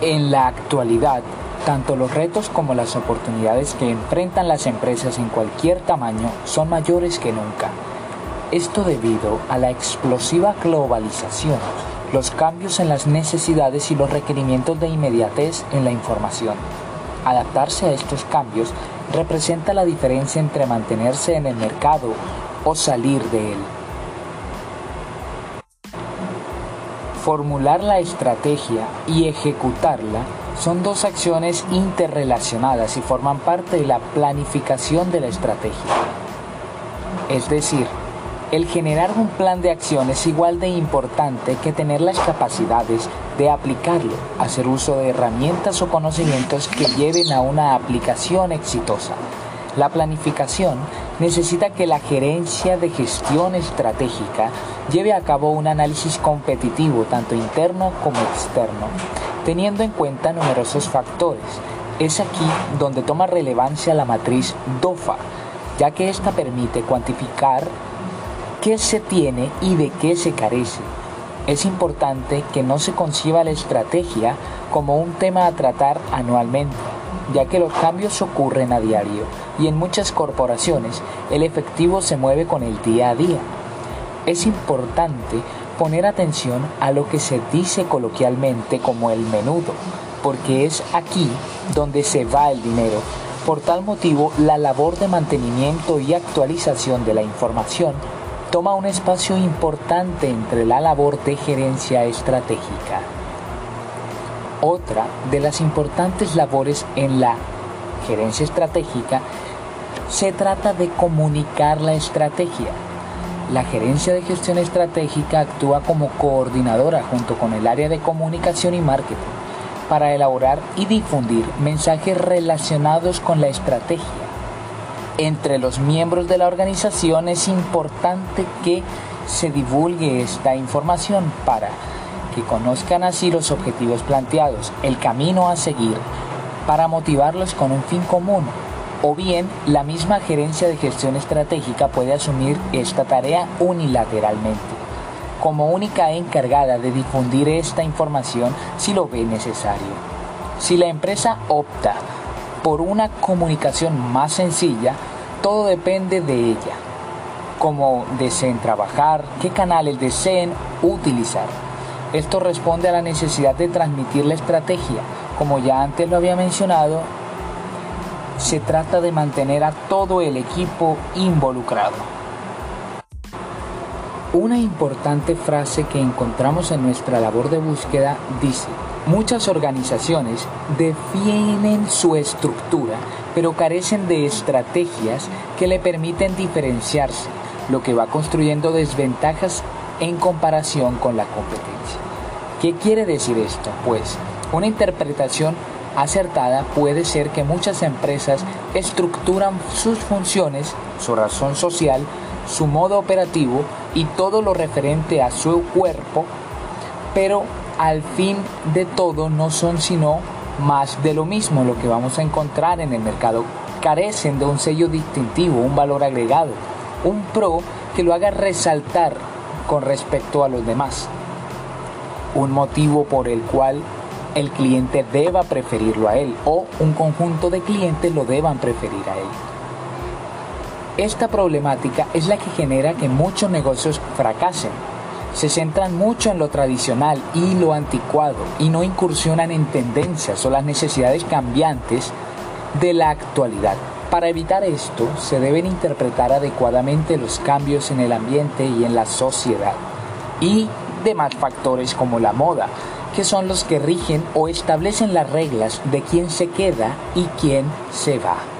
En la actualidad, tanto los retos como las oportunidades que enfrentan las empresas en cualquier tamaño son mayores que nunca. Esto debido a la explosiva globalización, los cambios en las necesidades y los requerimientos de inmediatez en la información. Adaptarse a estos cambios representa la diferencia entre mantenerse en el mercado o salir de él. Formular la estrategia y ejecutarla son dos acciones interrelacionadas y forman parte de la planificación de la estrategia. Es decir, el generar un plan de acción es igual de importante que tener las capacidades de aplicarlo, hacer uso de herramientas o conocimientos que lleven a una aplicación exitosa. La planificación necesita que la gerencia de gestión estratégica lleve a cabo un análisis competitivo tanto interno como externo, teniendo en cuenta numerosos factores. Es aquí donde toma relevancia la matriz DOFA, ya que esta permite cuantificar qué se tiene y de qué se carece. Es importante que no se conciba la estrategia como un tema a tratar anualmente, ya que los cambios ocurren a diario y en muchas corporaciones el efectivo se mueve con el día a día. Es importante poner atención a lo que se dice coloquialmente como el menudo, porque es aquí donde se va el dinero. Por tal motivo, la labor de mantenimiento y actualización de la información toma un espacio importante entre la labor de gerencia estratégica. Otra de las importantes labores en la gerencia estratégica se trata de comunicar la estrategia. La gerencia de gestión estratégica actúa como coordinadora junto con el área de comunicación y marketing para elaborar y difundir mensajes relacionados con la estrategia. Entre los miembros de la organización es importante que se divulgue esta información para que conozcan así los objetivos planteados, el camino a seguir, para motivarlos con un fin común o bien la misma gerencia de gestión estratégica puede asumir esta tarea unilateralmente, como única encargada de difundir esta información si lo ve necesario. Si la empresa opta por una comunicación más sencilla, todo depende de ella, cómo deseen trabajar, qué canales deseen utilizar. Esto responde a la necesidad de transmitir la estrategia, como ya antes lo había mencionado, se trata de mantener a todo el equipo involucrado. Una importante frase que encontramos en nuestra labor de búsqueda dice, muchas organizaciones definen su estructura, pero carecen de estrategias que le permiten diferenciarse, lo que va construyendo desventajas en comparación con la competencia. ¿Qué quiere decir esto? Pues una interpretación acertada puede ser que muchas empresas estructuran sus funciones, su razón social, su modo operativo y todo lo referente a su cuerpo, pero al fin de todo no son sino más de lo mismo lo que vamos a encontrar en el mercado. Carecen de un sello distintivo, un valor agregado, un pro que lo haga resaltar con respecto a los demás. Un motivo por el cual el cliente deba preferirlo a él o un conjunto de clientes lo deban preferir a él. Esta problemática es la que genera que muchos negocios fracasen. Se centran mucho en lo tradicional y lo anticuado y no incursionan en tendencias o las necesidades cambiantes de la actualidad. Para evitar esto, se deben interpretar adecuadamente los cambios en el ambiente y en la sociedad y demás factores como la moda, que son los que rigen o establecen las reglas de quién se queda y quién se va.